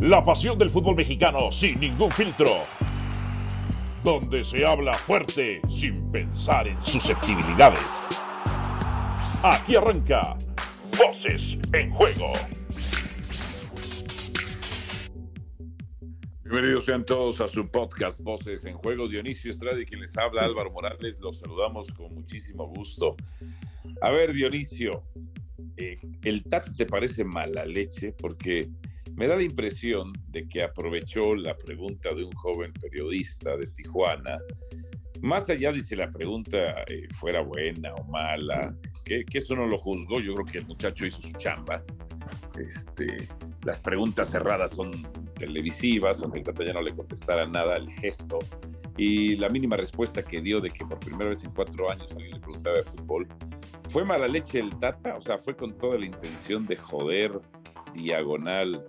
La pasión del fútbol mexicano sin ningún filtro. Donde se habla fuerte sin pensar en susceptibilidades. Aquí arranca Voces en Juego. Bienvenidos sean todos a su podcast Voces en Juego. Dionisio Estrada y quien les habla Álvaro Morales. Los saludamos con muchísimo gusto. A ver, Dionisio, eh, ¿el TAT te parece mala leche? Porque me da la impresión de que aprovechó la pregunta de un joven periodista de Tijuana, más allá de si la pregunta eh, fuera buena o mala, que, eso no lo juzgó, yo creo que el muchacho hizo su chamba. Este, las preguntas cerradas son televisivas, aunque el ya no le contestara nada al gesto, y la mínima respuesta que dio de que por primera vez en cuatro años alguien le preguntaba de fútbol, fue mala leche el Tata, o sea, fue con toda la intención de joder diagonal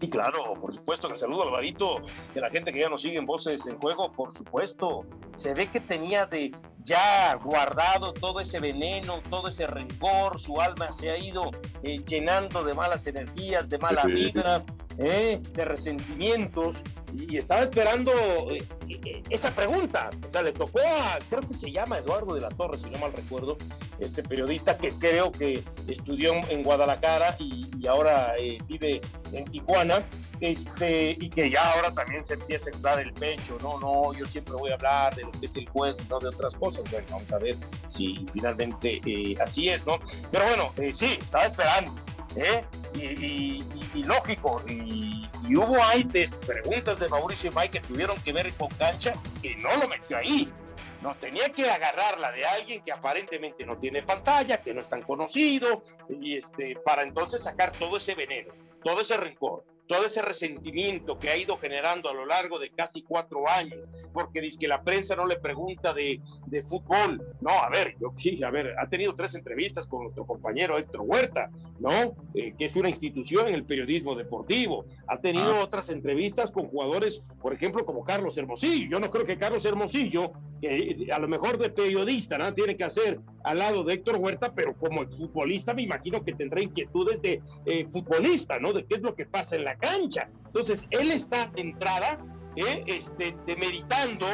y claro, por supuesto, que saludo Alvarito, de la gente que ya nos sigue en Voces en Juego, por supuesto. Se ve que tenía de ya guardado todo ese veneno, todo ese rencor, su alma se ha ido eh, llenando de malas energías, de mala vibra, eh, de resentimientos, y estaba esperando eh, esa pregunta. O sea, le tocó a, creo que se llama Eduardo de la Torre, si no mal recuerdo, este periodista que creo que estudió en Guadalajara y, ahora vive en Tijuana este, y que ya ahora también se empieza a entrar el pecho, no, no, yo siempre voy a hablar de lo que es el juego, no de otras cosas, bueno, vamos a ver si finalmente eh, así es, ¿no? Pero bueno, eh, sí, estaba esperando, ¿eh? Y, lógico, y, hubo ahí preguntas de Mauricio y Mike que tuvieron que ver con cancha y no lo metió ahí, no, tenía que agarrarla de alguien que aparentemente no tiene pantalla, que no es tan conocido, y este, para entonces sacar todo ese veneno, todo ese rencor todo ese resentimiento que ha ido generando a lo largo de casi cuatro años, porque dice que la prensa no le pregunta de, de fútbol. No, a ver, yo a ver, ha tenido tres entrevistas con nuestro compañero Héctor Huerta, ¿no? Eh, que es una institución en el periodismo deportivo. Ha tenido ah. otras entrevistas con jugadores, por ejemplo, como Carlos Hermosillo. Yo no creo que Carlos Hermosillo, que a lo mejor de periodista, ¿no? Tiene que hacer al lado de Héctor Huerta, pero como futbolista me imagino que tendrá inquietudes de eh, futbolista, ¿no? De qué es lo que pasa en la cancha. Entonces, él está de entrada eh, este, demeritando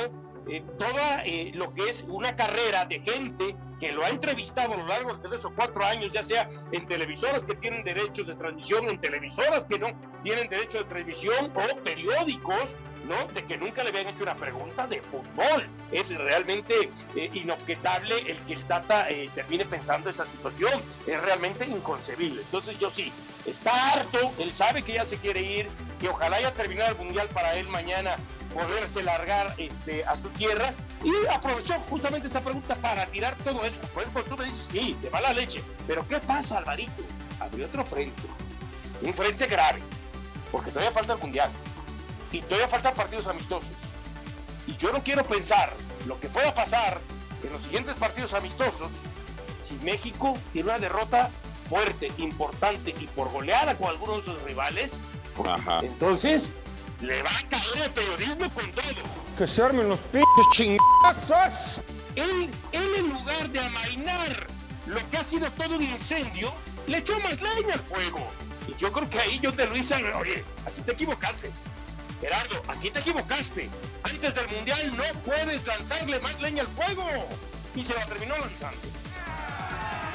eh, toda eh, lo que es una carrera de gente que lo ha entrevistado a lo largo de tres o cuatro años, ya sea en televisoras que tienen derechos de transmisión, en televisoras que no tienen derecho de transmisión o periódicos, ¿no? De que nunca le habían hecho una pregunta de fútbol. Es realmente eh, inobjetable el que el Tata termine pensando esa situación. Es realmente inconcebible. Entonces yo sí, está harto, él sabe que ya se quiere ir, que ojalá haya terminado el Mundial para él mañana poderse largar este, a su tierra y aprovechó justamente esa pregunta para tirar todo eso. Por ejemplo, tú me dices, sí, de mala leche, pero ¿qué pasa, Alvarito? Habría otro frente, un frente grave, porque todavía falta el Mundial y todavía faltan partidos amistosos. Y yo no quiero pensar lo que pueda pasar en los siguientes partidos amistosos si México tiene una derrota fuerte, importante y por goleada con algunos de sus rivales. Entonces, le va a caer el periodismo con todo. Que se armen los pinches chingazos. Él, él en lugar de amainar lo que ha sido todo un incendio, le echó más leña al fuego. Y yo creo que ahí John de Luisa, oye, aquí te equivocaste. Gerardo, aquí te equivocaste. Antes del Mundial no puedes lanzarle más leña al fuego. Y se la terminó lanzando.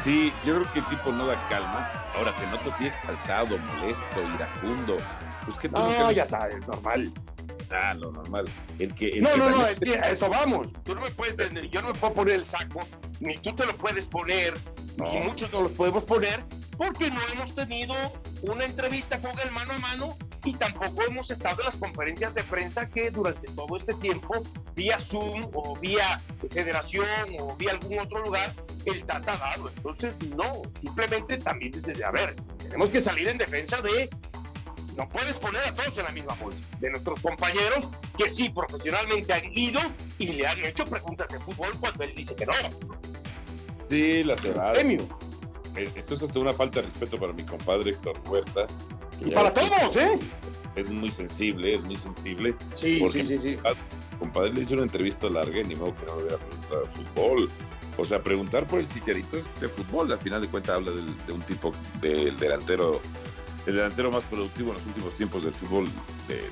Sí, yo creo que el tipo no da calma. Ahora que no te tienes saltado, molesto, iracundo, pues que no, ya sabes, normal. Ah, lo normal. El que, no, no, no, es que a eso vamos. Tú no me puedes, yo no me puedo poner el saco, ni tú te lo puedes poner, ni muchos no los podemos poner, porque no hemos tenido una entrevista con el mano a mano y tampoco hemos estado en las conferencias de prensa que durante todo este tiempo, vía Zoom o vía Federación o vía algún otro lugar, el Tata dado. Entonces, no, simplemente también desde, a ver, tenemos que salir en defensa de no puedes poner a todos en la misma bolsa. De nuestros compañeros que sí profesionalmente han ido y le han hecho preguntas de fútbol cuando él dice que no. Sí, la verdad. Premio. Eh, esto es hasta una falta de respeto para mi compadre Héctor Huerta. Y para todos, ¿eh? Es muy sensible, es muy sensible. Sí, sí, sí, sí. Compadre le hizo una entrevista larga y ni modo que no le hubiera preguntado fútbol. O sea, preguntar por el chicharito es de fútbol. Al final de cuentas habla de un tipo del delantero el delantero más productivo en los últimos tiempos del fútbol,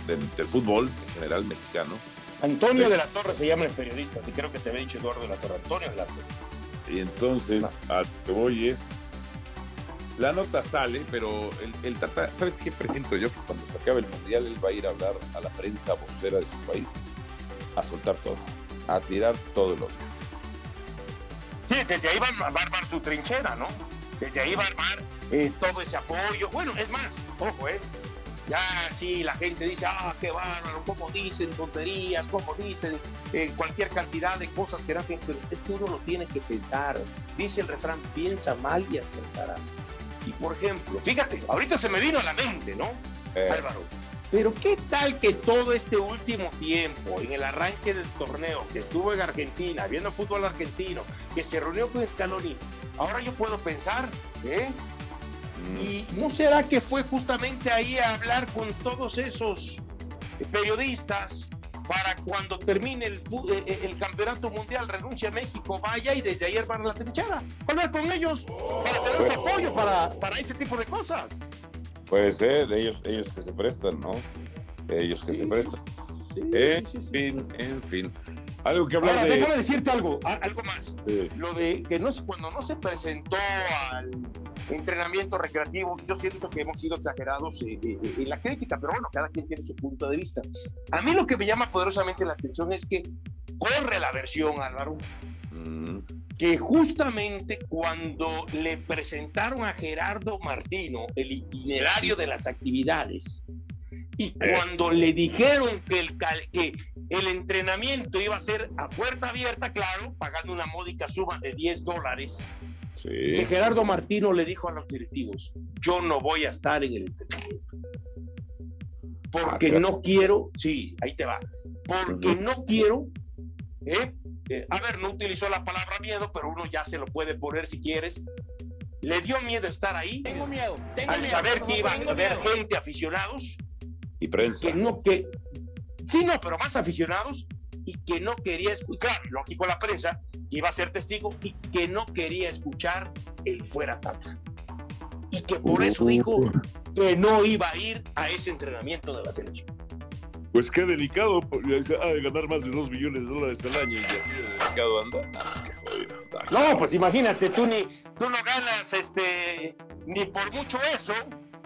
del fútbol en general mexicano. Antonio de la Torre se llama el periodista, y creo que te había dicho Eduardo de la Torre, Antonio de la Torre. Y entonces, a que voy es, la nota sale, pero el, el ¿sabes qué presiento yo? Que cuando se acabe el Mundial él va a ir a hablar a la prensa vocera de su país, a soltar todo, a tirar todo el odio. Sí, desde ahí va, a armar su trinchera, ¿no? Desde ahí va a armar eh, todo ese apoyo. Bueno, es más, ojo, ¿eh? Ya sí, la gente dice, ah, qué bárbaro, cómo dicen tonterías, cómo dicen eh, cualquier cantidad de cosas que hacen, pero es que uno lo tiene que pensar. Dice el refrán, piensa mal y acertarás. Por ejemplo, fíjate, ahorita se me vino a la mente, ¿no? Eh. Álvaro, pero qué tal que todo este último tiempo, en el arranque del torneo, que estuvo en Argentina, viendo fútbol argentino, que se reunió con Scaloni, ahora yo puedo pensar, ¿eh? ¿Y no será que fue justamente ahí a hablar con todos esos periodistas para cuando termine el, eh, eh, el, campeonato mundial, renuncia a México, vaya y desde ayer van a la trinchera, hablar con ellos para tener su apoyo para, para ese tipo de cosas? Puede ser, ellos, ellos que se prestan, ¿no? Ellos que se prestan. en fin, en fin. Algo que hablar de... Déjame decirte algo, algo más. Lo de que no, cuando no se presentó al entrenamiento recreativo, yo siento que hemos sido exagerados eh, eh, eh, en la crítica, pero bueno, cada quien tiene su punto de vista. A mí lo que me llama poderosamente la atención es que corre la versión, Álvaro, mm. que justamente cuando le presentaron a Gerardo Martino el itinerario de las actividades, y cuando le dijeron que el, que el entrenamiento iba a ser a puerta abierta, claro, pagando una módica suma de 10 dólares, que Gerardo Martino le dijo a los directivos, yo no voy a estar en el entrenamiento. Porque ah, no quiero, sí, ahí te va, porque no quiero, ¿eh? ¿eh? a ver, no utilizó la palabra miedo, pero uno ya se lo puede poner si quieres. Le dio miedo estar ahí. Tengo miedo. Tengo al saber que iba a haber gente aficionados. Y prensa. Que no, que, sí, no, pero más aficionados y que no quería escuchar, lógico la prensa, que iba a ser testigo y que no quería escuchar el fuera Tata. Y que por eso dijo que no iba a ir a ese entrenamiento de la selección. Pues qué delicado, ha de ganar más de 2 millones de dólares al año y así de delicado anda. Ah, no, pues imagínate, tú ni tú no ganas este ni por mucho eso,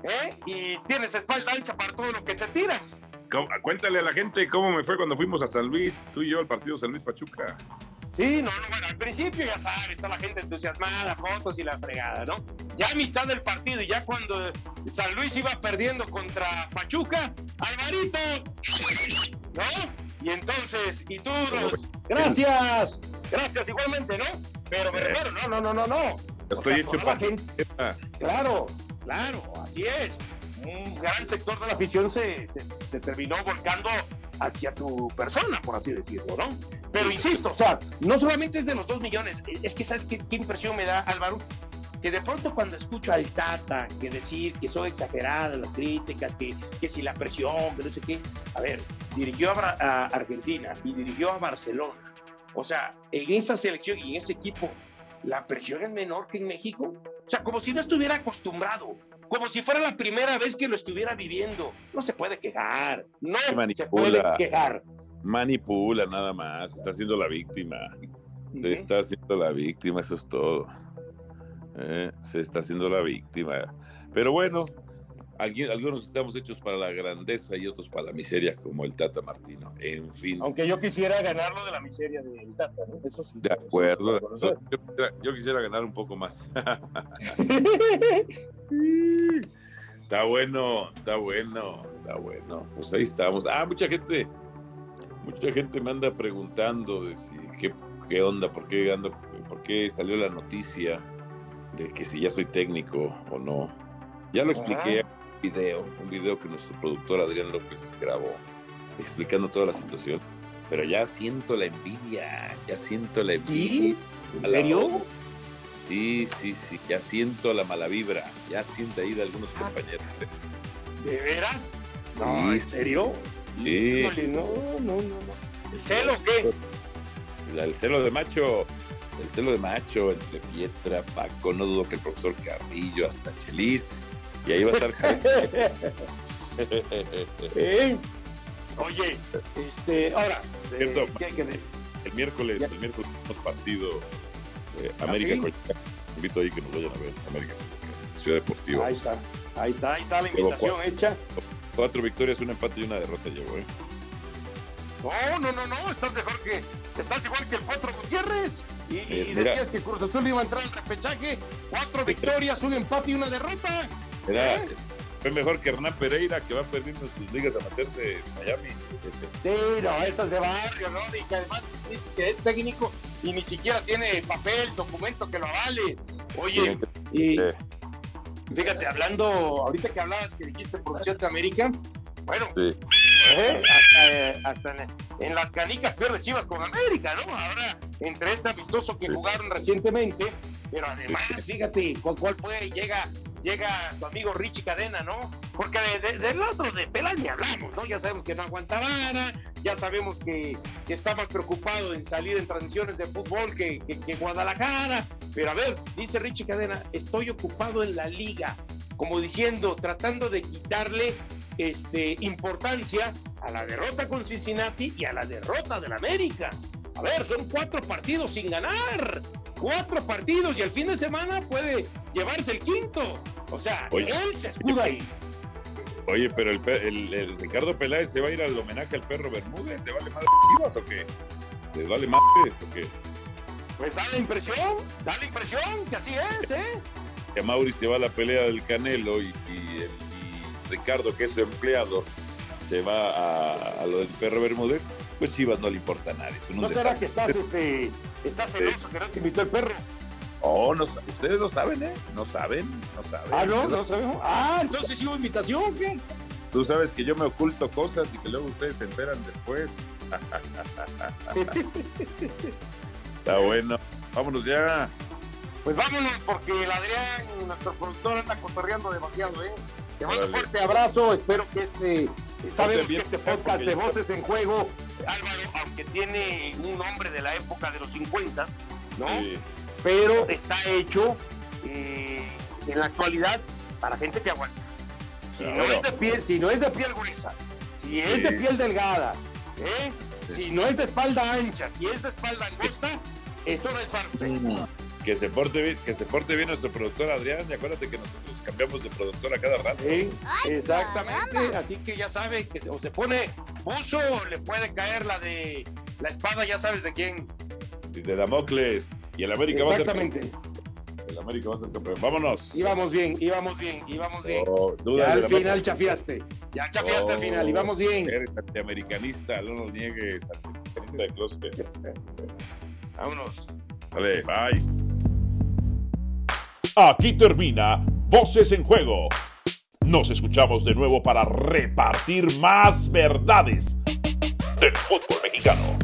¿eh? Y tienes espalda ancha para todo lo que te tiran. Cuéntale a la gente cómo me fue cuando fuimos a San Luis, tú y yo al partido San Luis Pachuca. Sí, no, no, bueno, al principio ya sabes, está la gente entusiasmada, fotos y la fregada, ¿no? Ya a mitad del partido y ya cuando San Luis iba perdiendo contra Pachuca, Alvarito, ¿no? Y entonces, y tú, gracias, gracias igualmente, ¿no? Pero me eh. refiero, no, no, no, no, no. Estoy hecho para Claro, claro, así es un gran sector de la afición se, se, terminó volcando hacia tu persona, por así decirlo, ¿no? Pero insisto, o sea, no solamente es de los dos millones, es que ¿sabes qué, qué impresión me da, Álvaro? Que de pronto cuando escucho al Tata que decir que son exageradas las críticas, que, que si la presión, que no sé qué, a ver, dirigió a, a Argentina y dirigió a Barcelona. O sea, en esa selección y en ese equipo, la presión es menor que en México. O sea, como si no estuviera acostumbrado como si fuera la primera vez que lo estuviera viviendo. No se puede quejar, no se puede quejar. Manipula nada más, está siendo la víctima. Se está haciendo la víctima, eso es todo. Eh, se está haciendo la víctima. Pero bueno, algunos estamos hechos para la grandeza y otros para la miseria, como el Tata Martino. En fin. Aunque yo quisiera ganarlo de la miseria del Tata, ¿no? Eso sí. De acuerdo. Yo, quisiera, ganar un poco más. está bueno, está bueno, está bueno. Pues ahí estamos. Ah, mucha gente, mucha gente me anda preguntando de si, qué, qué onda, por qué ando, por qué salió la noticia de que si ya soy técnico o no. Ya lo expliqué video, un video que nuestro productor Adrián López grabó explicando toda la situación. Pero ya siento la envidia, ya siento la envidia. ¿Sí? ¿En serio? Sí, sí, sí, ya siento la mala vibra, ya siento ahí de algunos ah. compañeros. ¿De veras? No, ¿en serio? Sí. no, no, no, no. ¿El celo qué? El celo de macho, el celo de macho entre Pietra, Paco, no dudo que el profesor Carrillo, hasta Chelis, Y ahí va a estar ¿Eh? Oye, este, ahora, Cierto. eh, sí hay que el miércoles, Ya. el miércoles tenemos partido eh, ¿Ah, América sí? Coyoacán. Invito ahí que nos vayan a ver, América Ciudad Deportiva. ahí está, ahí está, ahí está la invitación hecha. Cuatro victorias, un empate y una derrota llevo, ¿eh? No, no, no, no, estás mejor que, estás igual que el Potro Gutiérrez. Y, Eh, y mira. decías que Cruz Azul iba a entrar al repechaje, cuatro victorias, un empate y una derrota. Era. Fue mejor que Hernán Pereira, que va perdiendo sus ligas amateurs de Miami. Sí, no, esas de barrio, ¿no? Y que además dice que es técnico y ni siquiera tiene papel, documento que lo avale. Oye, y fíjate, hablando, ahorita que hablabas que dijiste pronunciaste América, bueno, sí. ¿eh? hasta, eh, hasta en, en las canicas pierde Chivas con América, ¿no? Ahora, entre este amistoso que Sí. jugaron recientemente, pero además, fíjate, ¿cuál, cuál fue? Llega, llega tu amigo Richie Cadena, ¿no? Porque de- de- del otro de Pelas ni hablamos, ¿no? Ya sabemos que no aguanta vara, ya sabemos que, está más preocupado en salir en transmisiones de fútbol que, que- que Guadalajara. Pero a ver, dice Richie Cadena, estoy ocupado en la liga, como diciendo, tratando de quitarle este, importancia a la derrota con Cincinnati y a la derrota del América. A ver, son cuatro partidos sin ganar. Cuatro partidos y el fin de semana puede llevarse el quinto. O sea, Oye. él se escuda ahí. Oye, pero el, el- el Ricardo Peláez se va a ir al homenaje al perro Bermúdez. ¿Te vale más Chivas o qué? ¿Te vale más o qué? Pues da la impresión, da la impresión que así es, ¿eh? Que Mauri se va a la pelea del Canelo y, y- y Ricardo, que es su empleado, se va a, a lo del perro Bermúdez. Pues Chivas no le importa a nadie. ¿No será que estás, este, estás celoso que no te invitó el perro? Oh, no, ustedes no saben, ¿eh? No saben, no saben. Ah, no, no sabemos. Ah, entonces sí hubo invitación, ¿o ¿qué? Tú sabes que yo me oculto cosas y que luego ustedes se enteran después. Está bueno. Vámonos ya. Pues vámonos, porque el Adrián, nuestro productor, anda cotorreando demasiado, ¿eh? Te mando un fuerte abrazo, espero que este, sabemos que este podcast de Voces en Juego, Álvaro, aunque tiene un nombre de la época de los 50, ¿no? Sí. Pero está hecho eh, en la actualidad para gente que aguanta. Si no es de piel, si no es de piel gruesa, si es Sí. de piel delgada, ¿eh? Sí. si no es de espalda ancha, si es de espalda angosta, esto no es para usted. Que se porte bien, que se porte bien nuestro productor Adrián. Y acuérdate que nosotros cambiamos de productor a cada rato. Sí, exactamente. caramba. Así que ya sabe que se- o se pone buzo o le puede caer la de la espada, ya sabes de quién. Y de Damocles. Y el América va a ser Exactamente. El América va a ser campeón. Vámonos. Íbamos bien, íbamos bien, íbamos bien. Oh, Ya al final América. chafiaste. Ya chafiaste al Oh. final, íbamos bien. Eres antiamericanista, no lo niegues. Antiamericanista de closet. Vámonos. Vale, bye. Aquí termina Voces en Juego. Nos escuchamos de nuevo para repartir más verdades del fútbol mexicano.